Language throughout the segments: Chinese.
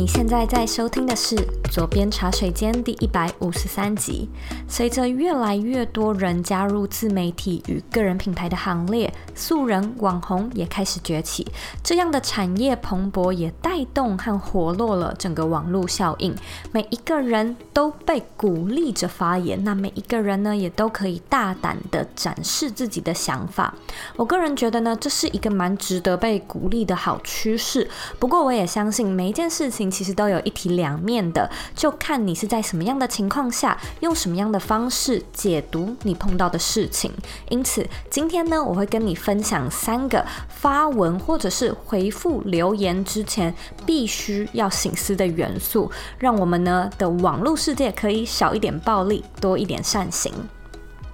你现在在收听的是《左边茶水间》第一百五十三集。随着越来越多人加入自媒体与个人品牌的行列，素人网红也开始崛起。这样的产业蓬勃，也带动和活络了整个网络效应。每一个人都被鼓励着发言，那每一个人呢，也都可以大胆地展示自己的想法。我个人觉得呢，这是一个蛮值得被鼓励的好趋势。不过，我也相信每一件事情。其实都有一体两面的，就看你是在什么样的情况下，用什么样的方式解读你碰到的事情。因此，今天呢，我会跟你分享三个发文或者是回复留言之前必须要醒思的元素，让我们呢的网络世界可以少一点暴力，多一点善行。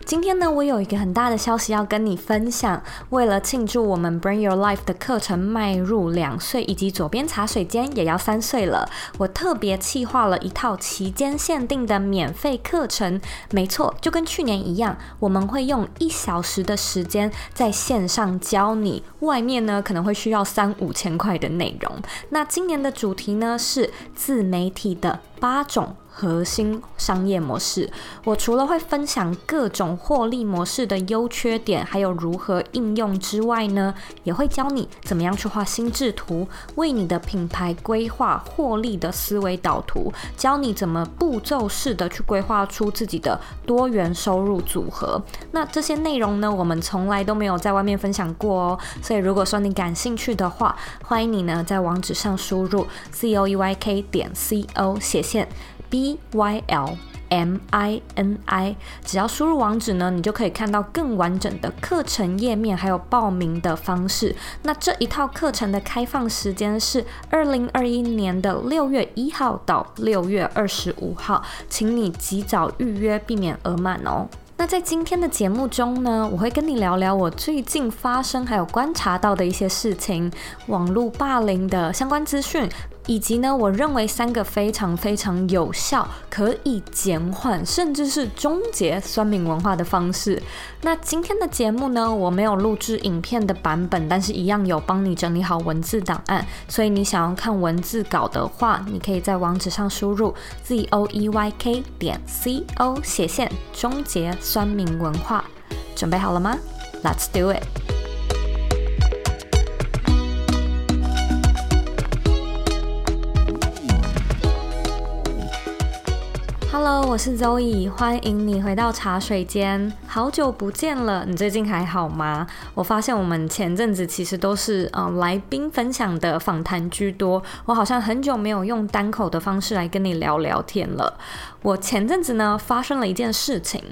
今天呢，我有一个很大的消息要跟你分享。为了庆祝我们 Bring Your Life 的课程迈入两岁，以及左边茶水间也要三岁了，我特别企划了一套期间限定的免费课程。没错，就跟去年一样，我们会用一小时的时间在线上教你，外面呢可能会需要三五千块的内容。那今年的主题呢是自媒体的八种。核心商业模式，我除了会分享各种获利模式的优缺点，还有如何应用之外呢，也会教你怎么样去画心智图，为你的品牌规划获利的思维导图，教你怎么步骤式的去规划出自己的多元收入组合。那这些内容呢，我们从来都没有在外面分享过哦。所以如果说你感兴趣的话，欢迎你呢在网址上输入 c o e y k 点 c o 斜线。B Y L M I N I，只要输入网址呢，你就可以看到更完整的课程页面，还有报名的方式。那这一套课程的开放时间是二零二一年的六月一号到六月二十五号，请你及早预约，避免额满哦。那在今天的节目中呢，我会跟你聊聊我最近发生还有观察到的一些事情，网络霸凌的相关资讯。以及呢，我认为三个非常非常有效，可以减缓甚至是终结酸民文化的方式。那今天的节目呢，我没有录制影片的版本，但是一样有帮你整理好文字档案。所以你想要看文字稿的话，你可以在网址上输入 z o e y k 点 c o 斜线终结酸民文化。准备好了吗？Let's do it。Hello，我是周以欢迎你回到茶水间。好久不见了，你最近还好吗？我发现我们前阵子其实都是嗯、来宾分享的访谈居多，我好像很久没有用单口的方式来跟你聊聊天了。我前阵子呢发生了一件事情，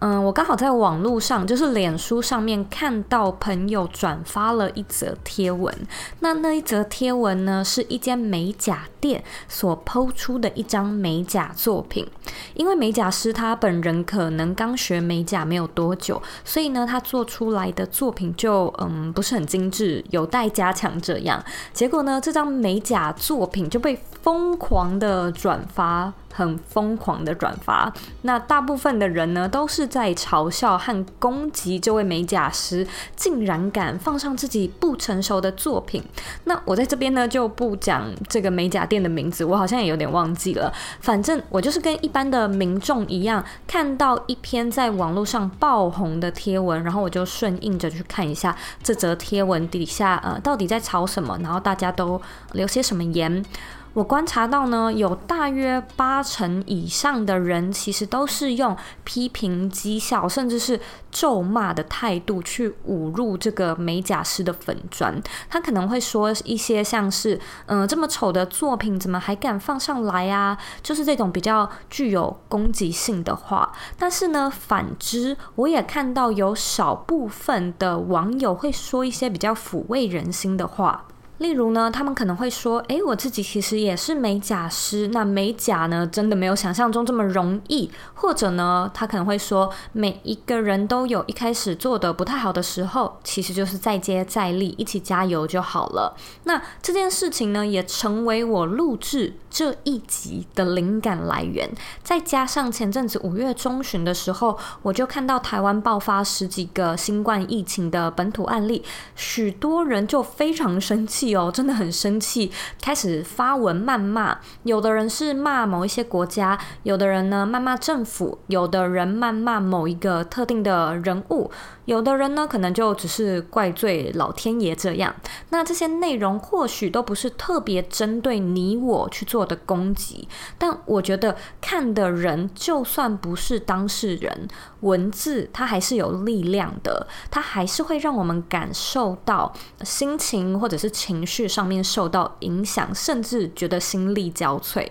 嗯，我刚好在网络上，就是脸书上面看到朋友转发了一则贴文。那那一则贴文呢，是一间美甲店所抛出的一张美甲作品。因为美甲师他本人可能刚学美甲没有多久，所以呢，他做出来的作品就嗯不是很精致，有待加强这样。结果呢，这张美甲作品就被疯狂的转发。很疯狂的转发，那大部分的人呢，都是在嘲笑和攻击这位美甲师，竟然敢放上自己不成熟的作品。那我在这边呢，就不讲这个美甲店的名字，我好像也有点忘记了。反正我就是跟一般的民众一样，看到一篇在网络上爆红的贴文，然后我就顺应着去看一下这则贴文底下呃到底在吵什么，然后大家都留些什么言。我观察到呢，有大约八成以上的人其实都是用批评、讥笑，甚至是咒骂的态度去侮辱这个美甲师的粉砖。他可能会说一些像是“嗯、这么丑的作品怎么还敢放上来啊？”就是这种比较具有攻击性的话。但是呢，反之，我也看到有少部分的网友会说一些比较抚慰人心的话。例如呢，他们可能会说：“诶，我自己其实也是美甲师，那美甲呢，真的没有想象中这么容易。”或者呢，他可能会说：“每一个人都有一开始做的不太好的时候，其实就是再接再厉，一起加油就好了。”那这件事情呢，也成为我录制这一集的灵感来源。再加上前阵子五月中旬的时候，我就看到台湾爆发十几个新冠疫情的本土案例，许多人就非常生气。气哦，真的很生气，开始发文谩骂。有的人是骂某一些国家，有的人呢谩骂政府，有的人谩骂某一个特定的人物。有的人呢，可能就只是怪罪老天爷这样。那这些内容或许都不是特别针对你我去做的攻击，但我觉得看的人就算不是当事人，文字它还是有力量的，它还是会让我们感受到心情或者是情绪上面受到影响，甚至觉得心力交瘁。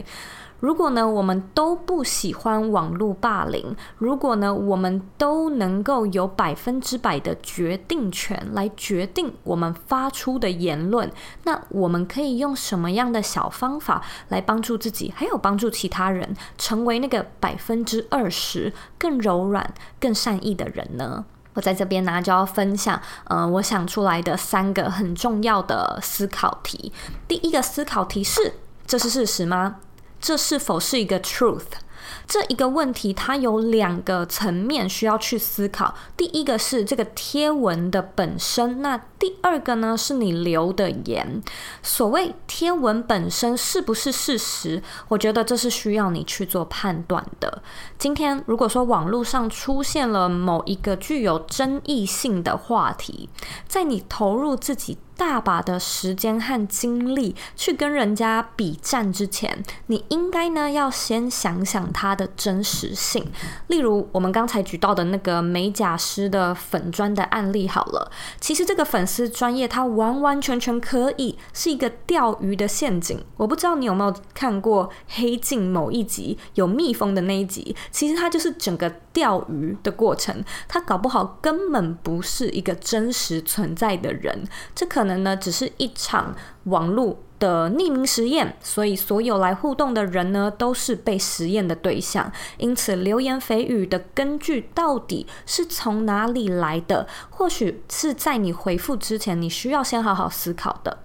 如果呢，我们都不喜欢网络霸凌，如果呢，我们都能够有百分之百的决定权来决定我们发出的言论，那我们可以用什么样的小方法来帮助自己，还有帮助其他人，成为那个百分之二十更柔软、更善意的人呢？我在这边呢，就要分享，嗯、呃，我想出来的三个很重要的思考题。第一个思考题是：这是事实吗？这是否是一个 truth？这一个问题，它有两个层面需要去思考。第一个是这个贴文的本身，那第二个呢，是你留的言。所谓贴文本身是不是事实？我觉得这是需要你去做判断的。今天如果说网络上出现了某一个具有争议性的话题，在你投入自己大把的时间和精力去跟人家比战之前，你应该呢要先想想它的真实性。例如我们刚才举到的那个美甲师的粉砖的案例，好了，其实这个粉丝专业它完完全全可以是一个钓鱼的陷阱。我不知道你有没有看过《黑镜》某一集有蜜蜂的那一集，其实它就是整个钓鱼的过程，它搞不好根本不是一个真实存在的人，这可能。能呢，只是一场网络的匿名实验，所以所有来互动的人呢，都是被实验的对象。因此，流言蜚语的根据到底是从哪里来的？或许是在你回复之前，你需要先好好思考的。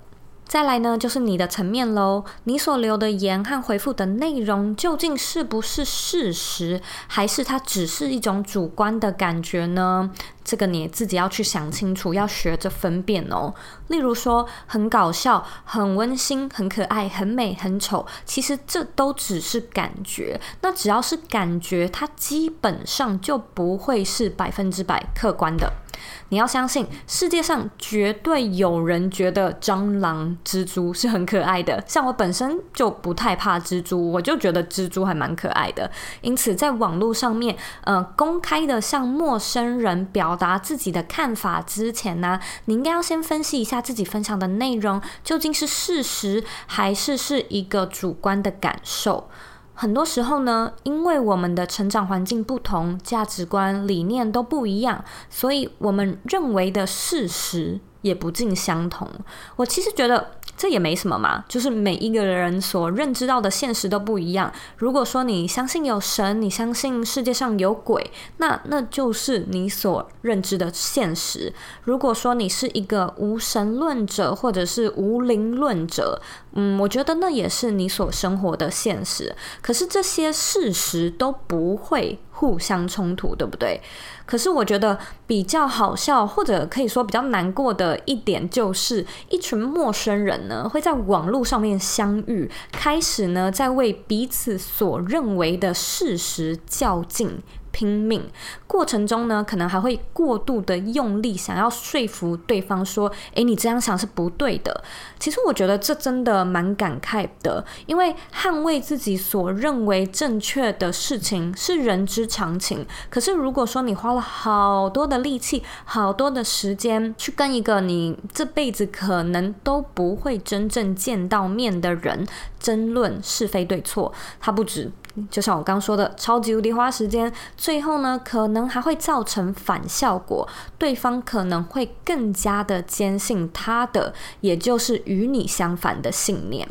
再来呢，就是你的层面喽。你所留的言和回复的内容，究竟是不是事实，还是它只是一种主观的感觉呢？这个你自己要去想清楚，要学着分辨哦。例如说，很搞笑、很温馨、很可爱、很美、很丑，其实这都只是感觉。那只要是感觉，它基本上就不会是百分之百客观的。你要相信，世界上绝对有人觉得蟑螂、蜘蛛是很可爱的。像我本身就不太怕蜘蛛，我就觉得蜘蛛还蛮可爱的。因此，在网络上面，呃，公开的向陌生人表达自己的看法之前呢，你应该要先分析一下自己分享的内容究竟是事实，还是是一个主观的感受。很多时候呢，因为我们的成长环境不同，价值观、理念都不一样，所以我们认为的事实也不尽相同。我其实觉得。这也没什么嘛，就是每一个人所认知到的现实都不一样。如果说你相信有神，你相信世界上有鬼，那那就是你所认知的现实。如果说你是一个无神论者或者是无灵论者，嗯，我觉得那也是你所生活的现实。可是这些事实都不会互相冲突，对不对？可是我觉得比较好笑，或者可以说比较难过的一点，就是一群陌生人呢，会在网络上面相遇，开始呢，在为彼此所认为的事实较劲。拼命过程中呢，可能还会过度的用力，想要说服对方说：“诶，你这样想是不对的。”其实我觉得这真的蛮感慨的，因为捍卫自己所认为正确的事情是人之常情。可是如果说你花了好多的力气、好多的时间去跟一个你这辈子可能都不会真正见到面的人争论是非对错，他不止。就像我刚说的，超级无敌花时间，最后呢，可能还会造成反效果，对方可能会更加的坚信他的，也就是与你相反的信念。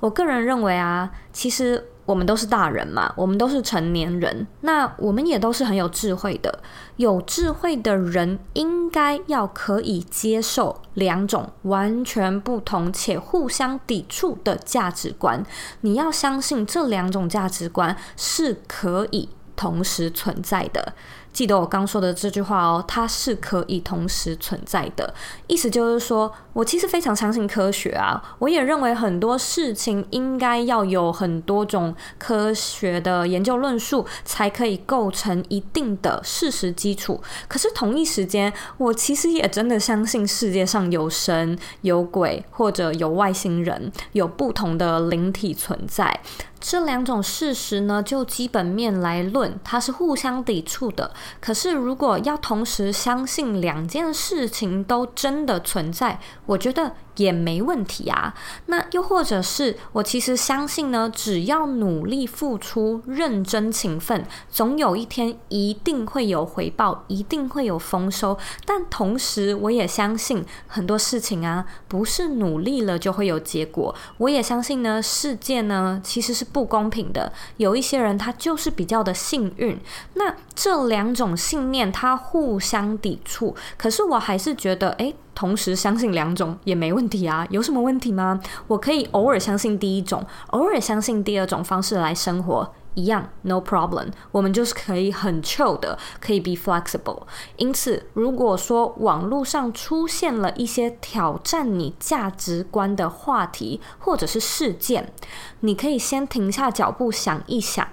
我个人认为啊，其实。我们都是大人嘛，我们都是成年人，那我们也都是很有智慧的。有智慧的人应该要可以接受两种完全不同且互相抵触的价值观。你要相信这两种价值观是可以同时存在的。记得我刚说的这句话哦，它是可以同时存在的。意思就是说，我其实非常相信科学啊，我也认为很多事情应该要有很多种科学的研究论述，才可以构成一定的事实基础。可是同一时间，我其实也真的相信世界上有神、有鬼，或者有外星人，有不同的灵体存在。这两种事实呢，就基本面来论，它是互相抵触的。可是，如果要同时相信两件事情都真的存在，我觉得也没问题啊。那又或者是我其实相信呢，只要努力付出、认真勤奋，总有一天一定会有回报，一定会有丰收。但同时，我也相信很多事情啊，不是努力了就会有结果。我也相信呢，世界呢其实是。不公平的，有一些人他就是比较的幸运。那这两种信念它互相抵触，可是我还是觉得，诶，同时相信两种也没问题啊，有什么问题吗？我可以偶尔相信第一种，偶尔相信第二种方式来生活。一样，no problem。我们就是可以很 chill 的，可以 be flexible。因此，如果说网络上出现了一些挑战你价值观的话题或者是事件，你可以先停下脚步想一想：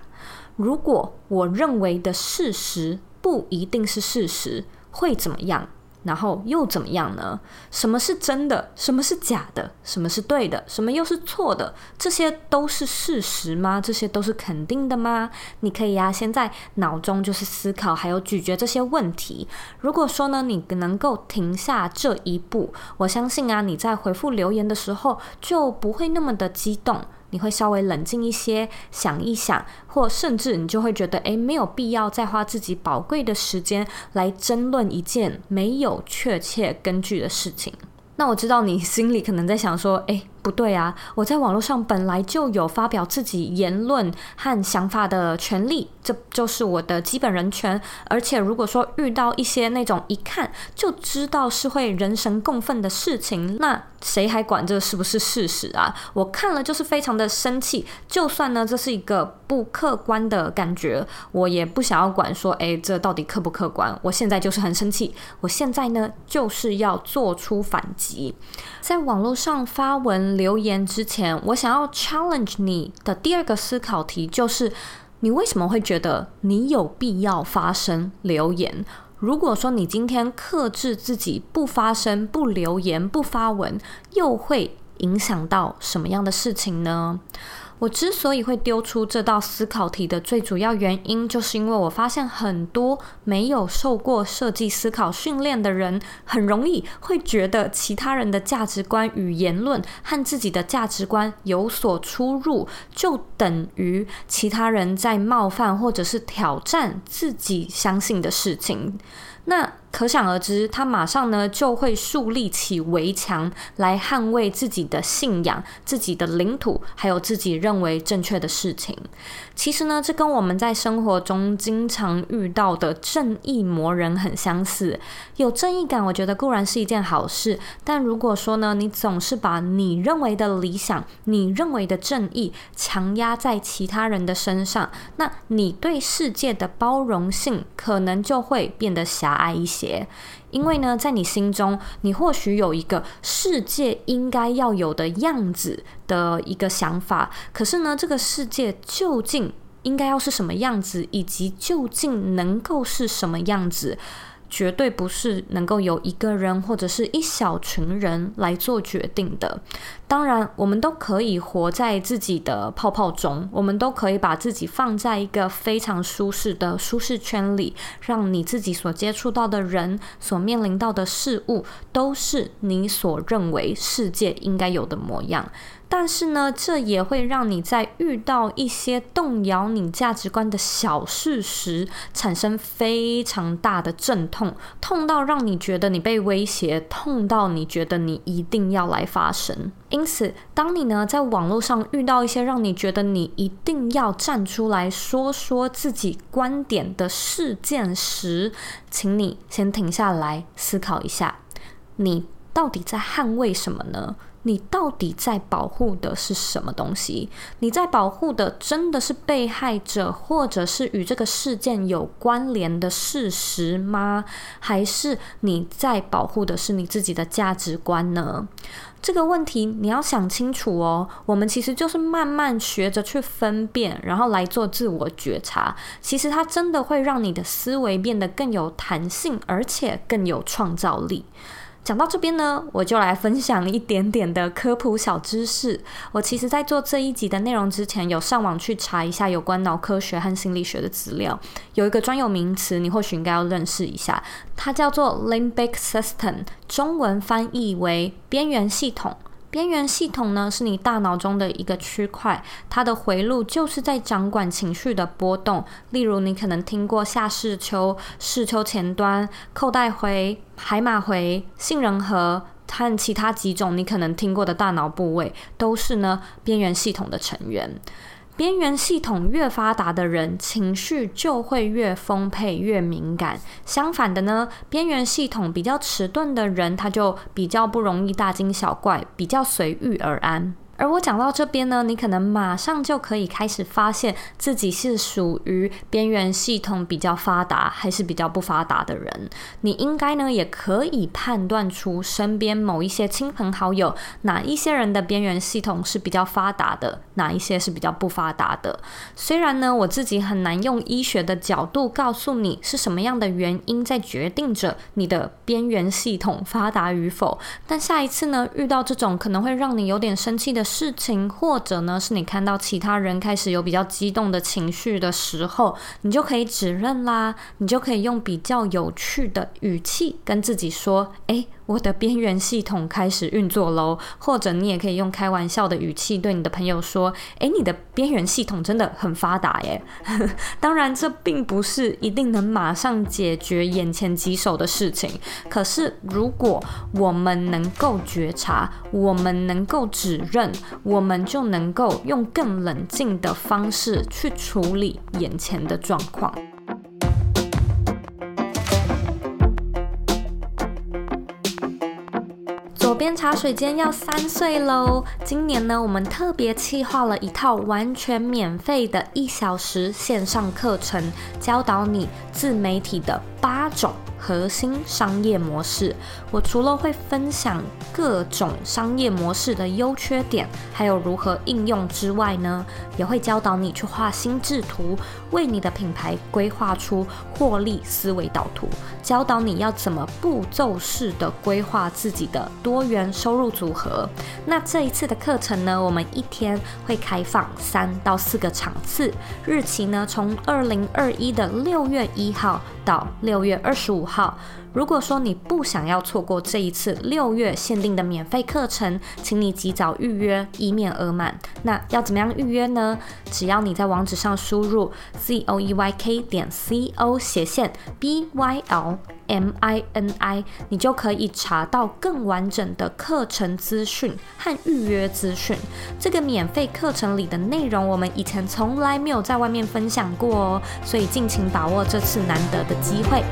如果我认为的事实不一定是事实，会怎么样？然后又怎么样呢？什么是真的？什么是假的？什么是对的？什么又是错的？这些都是事实吗？这些都是肯定的吗？你可以呀、啊，先在脑中就是思考，还有咀嚼这些问题。如果说呢，你能够停下这一步，我相信啊，你在回复留言的时候就不会那么的激动。你会稍微冷静一些，想一想，或甚至你就会觉得，诶，没有必要再花自己宝贵的时间来争论一件没有确切根据的事情。那我知道你心里可能在想说，诶，不对啊，我在网络上本来就有发表自己言论和想法的权利，这就是我的基本人权。而且如果说遇到一些那种一看就知道是会人神共愤的事情，那谁还管这是不是事实啊？我看了就是非常的生气。就算呢，这是一个不客观的感觉，我也不想要管说，诶，这到底客不客观？我现在就是很生气，我现在呢就是要做出反击，在网络上发文留言之前，我想要 challenge 你的第二个思考题就是，你为什么会觉得你有必要发声留言？如果说你今天克制自己不发声、不留言、不发文，又会影响到什么样的事情呢？我之所以会丢出这道思考题的最主要原因，就是因为我发现很多没有受过设计思考训练的人，很容易会觉得其他人的价值观与言论和自己的价值观有所出入，就等于其他人在冒犯或者是挑战自己相信的事情。那可想而知，他马上呢就会树立起围墙来捍卫自己的信仰、自己的领土，还有自己认为正确的事情。其实呢，这跟我们在生活中经常遇到的正义魔人很相似。有正义感，我觉得固然是一件好事，但如果说呢，你总是把你认为的理想、你认为的正义强压在其他人的身上，那你对世界的包容性可能就会变得狭隘一些。因为呢，在你心中，你或许有一个世界应该要有的样子的一个想法，可是呢，这个世界究竟应该要是什么样子，以及究竟能够是什么样子？绝对不是能够由一个人或者是一小群人来做决定的。当然，我们都可以活在自己的泡泡中，我们都可以把自己放在一个非常舒适的舒适圈里，让你自己所接触到的人、所面临到的事物，都是你所认为世界应该有的模样。但是呢，这也会让你在遇到一些动摇你价值观的小事时，产生非常大的阵痛，痛到让你觉得你被威胁，痛到你觉得你一定要来发声。因此，当你呢在网络上遇到一些让你觉得你一定要站出来说说自己观点的事件时，请你先停下来思考一下，你到底在捍卫什么呢？你到底在保护的是什么东西？你在保护的真的是被害者，或者是与这个事件有关联的事实吗？还是你在保护的是你自己的价值观呢？这个问题你要想清楚哦。我们其实就是慢慢学着去分辨，然后来做自我觉察。其实它真的会让你的思维变得更有弹性，而且更有创造力。讲到这边呢，我就来分享一点点的科普小知识。我其实，在做这一集的内容之前，有上网去查一下有关脑科学和心理学的资料。有一个专有名词，你或许应该要认识一下，它叫做 Limbic System，中文翻译为边缘系统。边缘系统呢，是你大脑中的一个区块，它的回路就是在掌管情绪的波动。例如，你可能听过下视丘、视丘前端、扣带回、海马回、杏仁核和其他几种你可能听过的大脑部位，都是呢边缘系统的成员。边缘系统越发达的人，情绪就会越丰沛、越敏感。相反的呢，边缘系统比较迟钝的人，他就比较不容易大惊小怪，比较随遇而安。而我讲到这边呢，你可能马上就可以开始发现自己是属于边缘系统比较发达还是比较不发达的人。你应该呢也可以判断出身边某一些亲朋好友，哪一些人的边缘系统是比较发达的，哪一些是比较不发达的。虽然呢我自己很难用医学的角度告诉你是什么样的原因在决定着你的边缘系统发达与否，但下一次呢遇到这种可能会让你有点生气的事情，或者呢，是你看到其他人开始有比较激动的情绪的时候，你就可以指认啦，你就可以用比较有趣的语气跟自己说：“诶。”我的边缘系统开始运作喽，或者你也可以用开玩笑的语气对你的朋友说：“诶，你的边缘系统真的很发达耶。”当然，这并不是一定能马上解决眼前棘手的事情。可是，如果我们能够觉察，我们能够指认，我们就能够用更冷静的方式去处理眼前的状况。左边茶水间要三岁喽！今年呢，我们特别企划了一套完全免费的一小时线上课程，教导你自媒体的八种。核心商业模式，我除了会分享各种商业模式的优缺点，还有如何应用之外呢，也会教导你去画心智图，为你的品牌规划出获利思维导图，教导你要怎么步骤式的规划自己的多元收入组合。那这一次的课程呢，我们一天会开放三到四个场次，日期呢从二零二一的六月一号到六月二十五号。好如果说你不想要错过这一次六月限定的免费课程，请你及早预约，以免额满。那要怎么样预约呢？只要你在网址上输入 z o e y k 点 c o 斜线 b y l m i n i，你就可以查到更完整的课程资讯和预约资讯。这个免费课程里的内容，我们以前从来没有在外面分享过哦，所以尽情把握这次难得的机会。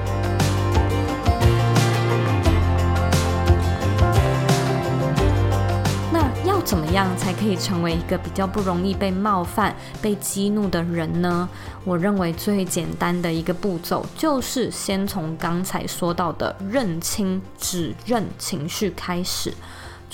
样才可以成为一个比较不容易被冒犯、被激怒的人呢？我认为最简单的一个步骤就是先从刚才说到的认清、指认情绪开始。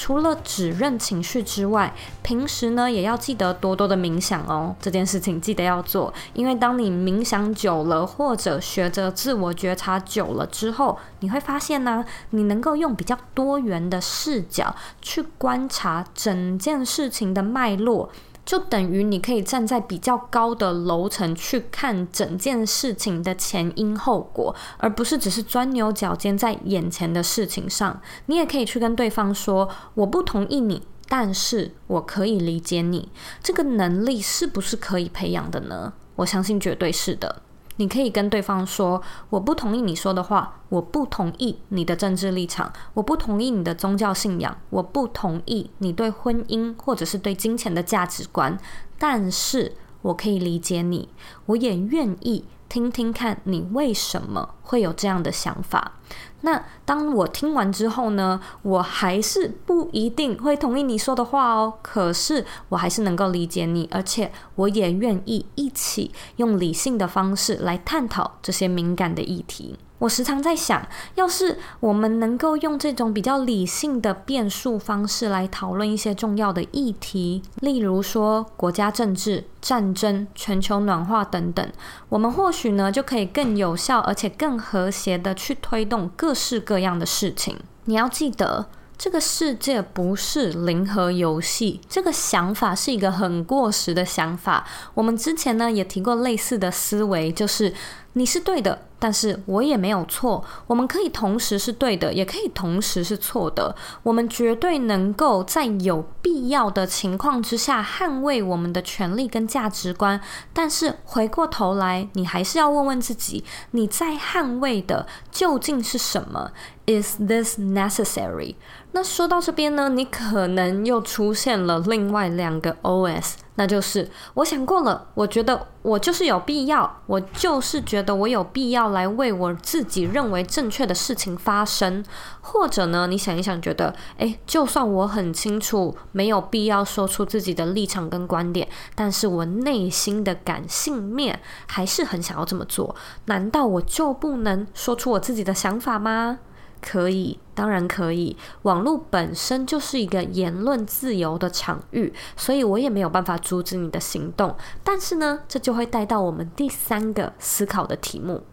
除了指认情绪之外，平时呢也要记得多多的冥想哦。这件事情记得要做，因为当你冥想久了，或者学着自我觉察久了之后，你会发现呢，你能够用比较多元的视角去观察整件事情的脉络。就等于你可以站在比较高的楼层去看整件事情的前因后果，而不是只是钻牛角尖在眼前的事情上。你也可以去跟对方说：“我不同意你，但是我可以理解你。”这个能力是不是可以培养的呢？我相信绝对是的。你可以跟对方说：“我不同意你说的话，我不同意你的政治立场，我不同意你的宗教信仰，我不同意你对婚姻或者是对金钱的价值观。但是我可以理解你，我也愿意听听看你为什么会有这样的想法。那当我听完之后呢，我还是不一定会同意你说的话哦。可是我还是能够理解你，而且我也愿意一起用理性的方式来探讨这些敏感的议题。我时常在想，要是我们能够用这种比较理性的变数方式来讨论一些重要的议题，例如说国家政治、战争、全球暖化等等，我们或许呢就可以更有效而且更和谐的去推动各式各样的事情。你要记得，这个世界不是零和游戏，这个想法是一个很过时的想法。我们之前呢也提过类似的思维，就是你是对的。但是我也没有错，我们可以同时是对的，也可以同时是错的。我们绝对能够在有必要的情况之下捍卫我们的权利跟价值观。但是回过头来，你还是要问问自己，你在捍卫的究竟是什么？Is this necessary？那说到这边呢，你可能又出现了另外两个 OS。那就是我想过了，我觉得我就是有必要，我就是觉得我有必要来为我自己认为正确的事情发声。或者呢，你想一想，觉得诶，就算我很清楚没有必要说出自己的立场跟观点，但是我内心的感性面还是很想要这么做。难道我就不能说出我自己的想法吗？可以，当然可以。网络本身就是一个言论自由的场域，所以我也没有办法阻止你的行动。但是呢，这就会带到我们第三个思考的题目：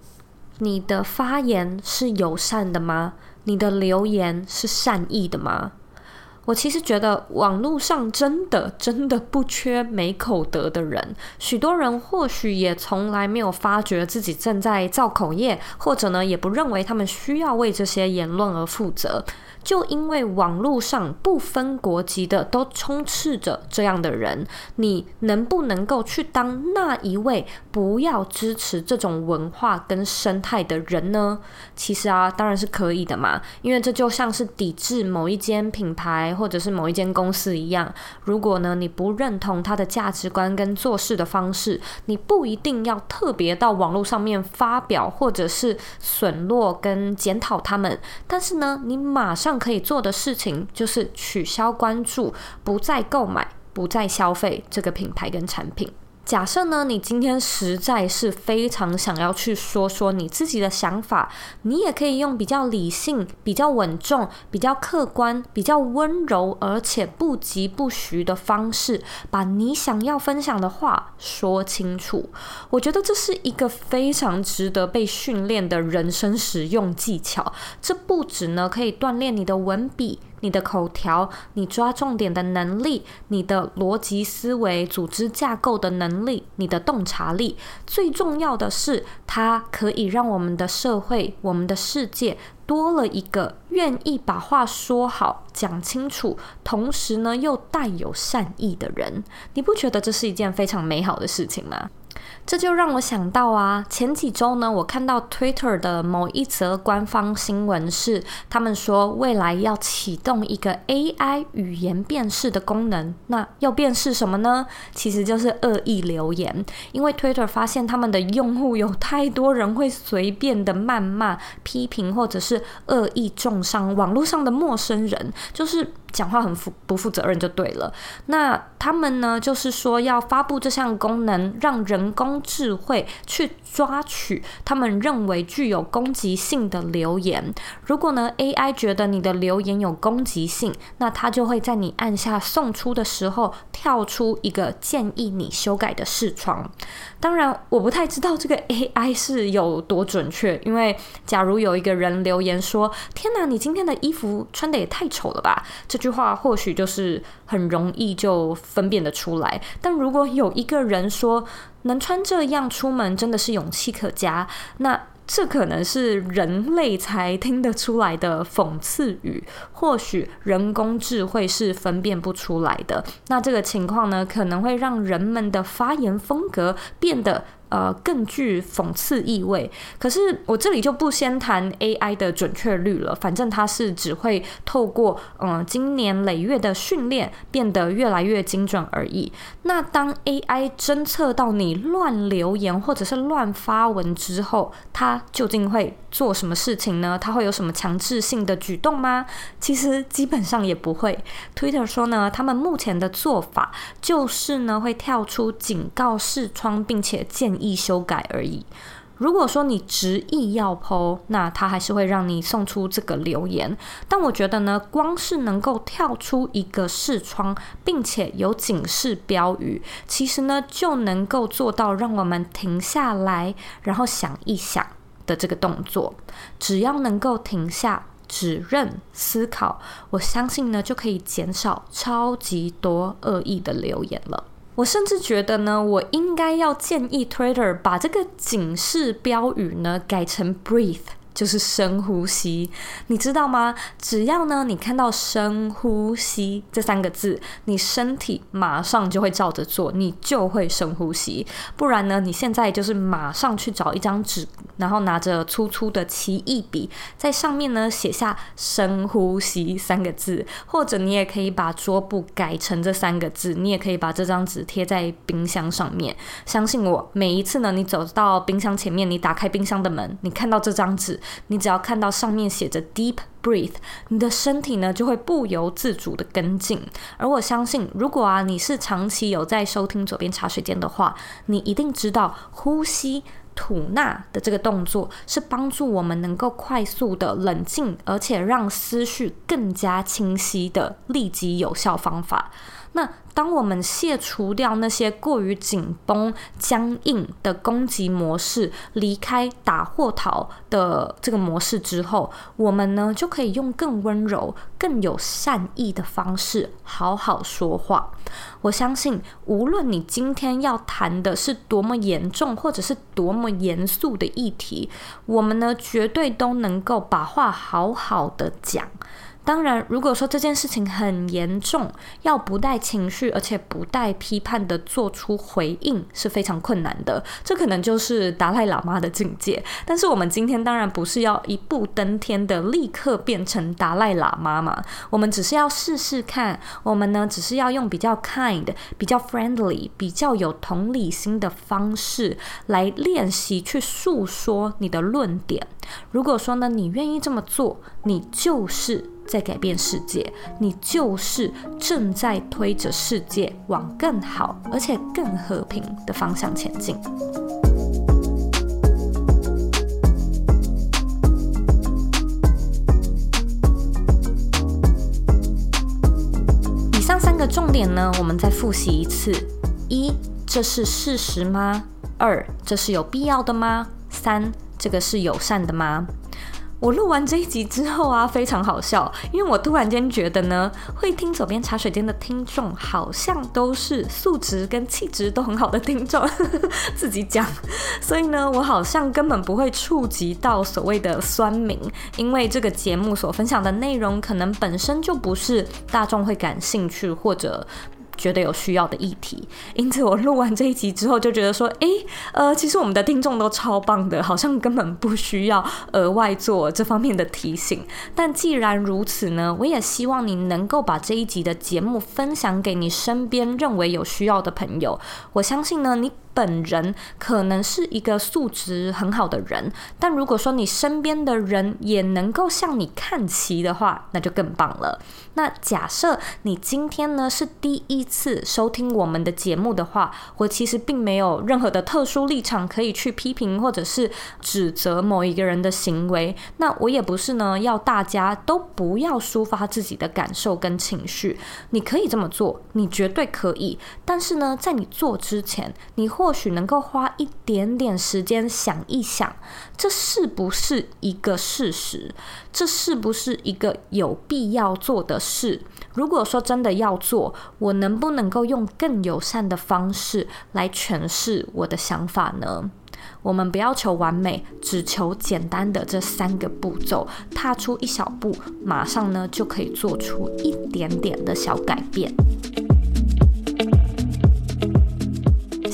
你的发言是友善的吗？你的留言是善意的吗？我其实觉得网络上真的真的不缺没口德的人，许多人或许也从来没有发觉自己正在造口业，或者呢，也不认为他们需要为这些言论而负责。就因为网络上不分国籍的都充斥着这样的人，你能不能够去当那一位不要支持这种文化跟生态的人呢？其实啊，当然是可以的嘛，因为这就像是抵制某一间品牌或者是某一间公司一样。如果呢，你不认同他的价值观跟做事的方式，你不一定要特别到网络上面发表或者是损落跟检讨他们，但是呢，你马上。可以做的事情就是取消关注，不再购买，不再消费这个品牌跟产品。假设呢，你今天实在是非常想要去说说你自己的想法，你也可以用比较理性、比较稳重、比较客观、比较温柔，而且不疾不徐的方式，把你想要分享的话说清楚。我觉得这是一个非常值得被训练的人生实用技巧。这不止呢，可以锻炼你的文笔。你的口条，你抓重点的能力，你的逻辑思维、组织架构的能力，你的洞察力，最重要的是，它可以让我们的社会、我们的世界多了一个愿意把话说好、讲清楚，同时呢又带有善意的人。你不觉得这是一件非常美好的事情吗？这就让我想到啊，前几周呢，我看到 Twitter 的某一则官方新闻是，他们说未来要启动一个 AI 语言辨识的功能。那要辨识什么呢？其实就是恶意留言，因为 Twitter 发现他们的用户有太多人会随便的谩骂、批评或者是恶意中伤网络上的陌生人，就是。讲话很负不负责任就对了。那他们呢，就是说要发布这项功能，让人工智慧去抓取他们认为具有攻击性的留言。如果呢，AI 觉得你的留言有攻击性，那它就会在你按下送出的时候跳出一个建议你修改的视窗。当然，我不太知道这个 AI 是有多准确，因为假如有一个人留言说：“天哪，你今天的衣服穿得也太丑了吧！”这句话或许就是很容易就分辨得出来。但如果有一个人说：“能穿这样出门真的是勇气可嘉。”那这可能是人类才听得出来的讽刺语，或许人工智慧是分辨不出来的。那这个情况呢，可能会让人们的发言风格变得呃更具讽刺意味。可是我这里就不先谈 AI 的准确率了，反正它是只会透过嗯经年累月的训练变得越来越精准而已。那当 AI 侦测到你乱留言或者是乱发文之后，它究竟会做什么事情呢？它会有什么强制性的举动吗？其实基本上也不会。Twitter 说呢，他们目前的做法就是呢，会跳出警告视窗，并且建议修改而已。如果说你执意要剖那他还是会让你送出这个留言。但我觉得呢，光是能够跳出一个视窗，并且有警示标语，其实呢就能够做到让我们停下来，然后想一想的这个动作。只要能够停下、指认、思考，我相信呢就可以减少超级多恶意的留言了。我甚至觉得呢，我应该要建议 Twitter 把这个警示标语呢改成 “breathe”。就是深呼吸，你知道吗？只要呢，你看到“深呼吸”这三个字，你身体马上就会照着做，你就会深呼吸。不然呢，你现在就是马上去找一张纸，然后拿着粗粗的奇异笔，在上面呢写下“深呼吸”三个字，或者你也可以把桌布改成这三个字，你也可以把这张纸贴在冰箱上面。相信我，每一次呢，你走到冰箱前面，你打开冰箱的门，你看到这张纸。你只要看到上面写着 “deep breathe”，你的身体呢就会不由自主的跟进。而我相信，如果啊你是长期有在收听左边茶水间的话，你一定知道呼吸吐纳的这个动作是帮助我们能够快速的冷静，而且让思绪更加清晰的立即有效方法。那当我们卸除掉那些过于紧绷、僵硬的攻击模式，离开打或逃的这个模式之后，我们呢就可以用更温柔、更有善意的方式好好说话。我相信，无论你今天要谈的是多么严重，或者是多么严肃的议题，我们呢绝对都能够把话好好的讲。当然，如果说这件事情很严重，要不带情绪而且不带批判的做出回应是非常困难的。这可能就是达赖喇嘛的境界。但是我们今天当然不是要一步登天的立刻变成达赖喇嘛嘛，我们只是要试试看。我们呢，只是要用比较 kind、比较 friendly、比较有同理心的方式来练习去诉说你的论点。如果说呢，你愿意这么做，你就是。在改变世界，你就是正在推着世界往更好而且更和平的方向前进。以上三个重点呢，我们再复习一次：一，这是事实吗？二，这是有必要的吗？三，这个是友善的吗？我录完这一集之后啊，非常好笑，因为我突然间觉得呢，会听左边茶水间的听众好像都是素质跟气质都很好的听众，自己讲，所以呢，我好像根本不会触及到所谓的酸民，因为这个节目所分享的内容可能本身就不是大众会感兴趣或者。觉得有需要的议题，因此我录完这一集之后就觉得说，诶，呃，其实我们的听众都超棒的，好像根本不需要额外做这方面的提醒。但既然如此呢，我也希望你能够把这一集的节目分享给你身边认为有需要的朋友。我相信呢，你。本人可能是一个素质很好的人，但如果说你身边的人也能够向你看齐的话，那就更棒了。那假设你今天呢是第一次收听我们的节目的话，我其实并没有任何的特殊立场可以去批评或者是指责某一个人的行为。那我也不是呢要大家都不要抒发自己的感受跟情绪，你可以这么做，你绝对可以。但是呢，在你做之前，你或或许能够花一点点时间想一想，这是不是一个事实？这是不是一个有必要做的事？如果说真的要做，我能不能够用更友善的方式来诠释我的想法呢？我们不要求完美，只求简单的这三个步骤，踏出一小步，马上呢就可以做出一点点的小改变。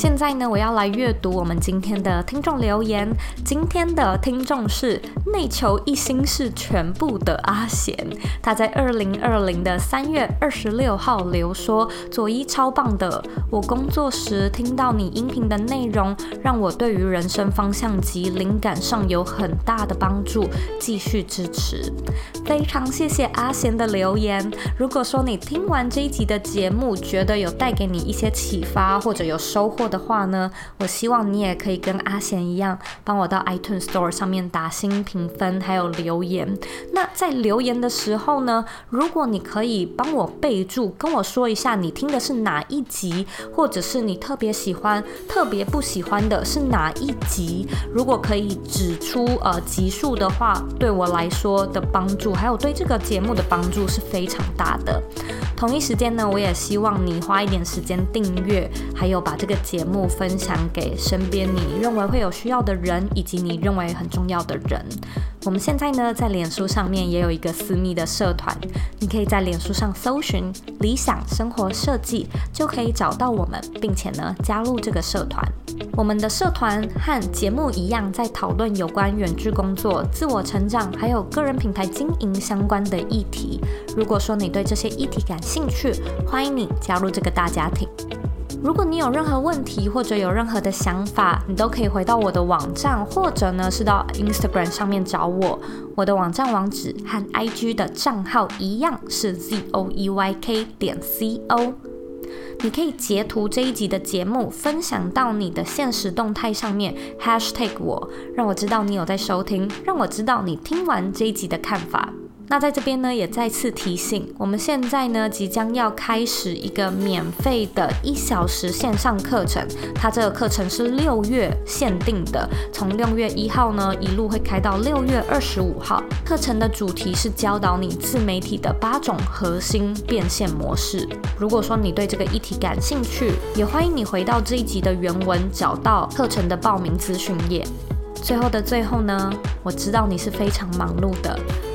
现在呢，我要来阅读我们今天的听众留言。今天的听众是内求一心是全部的阿贤，他在二零二零的三月二十六号留说：“佐伊超棒的，我工作时听到你音频的内容，让我对于人生方向及灵感上有很大的帮助，继续支持。”非常谢谢阿贤的留言。如果说你听完这一集的节目，觉得有带给你一些启发或者有收获的话呢，我希望你也可以跟阿贤一样，帮我到 iTunes Store 上面打新评分，还有留言。那在留言的时候呢，如果你可以帮我备注，跟我说一下你听的是哪一集，或者是你特别喜欢、特别不喜欢的是哪一集，如果可以指出呃集数的话，对我来说的帮助，还有对这个节目的帮助是非常大的。同一时间呢，我也希望你花一点时间订阅，还有把这个节目分享给身边你认为会有需要的人，以及你认为很重要的人。我们现在呢，在脸书上面也有一个私密的社团，你可以在脸书上搜寻“理想生活设计”，就可以找到我们，并且呢，加入这个社团。我们的社团和节目一样，在讨论有关远距工作、自我成长，还有个人品牌经营相关的议题。如果说你对这些议题感兴趣，欢迎你加入这个大家庭。如果你有任何问题或者有任何的想法，你都可以回到我的网站，或者呢是到 Instagram 上面找我。我的网站网址和 IG 的账号一样是 zoeyk 点 co。你可以截图这一集的节目，分享到你的现实动态上面，hashtag 我，让我知道你有在收听，让我知道你听完这一集的看法。那在这边呢，也再次提醒，我们现在呢即将要开始一个免费的一小时线上课程，它这个课程是六月限定的，从六月一号呢一路会开到六月二十五号。课程的主题是教导你自媒体的八种核心变现模式。如果说你对这个议题感兴趣，也欢迎你回到这一集的原文，找到课程的报名资讯页。最后的最后呢，我知道你是非常忙碌的。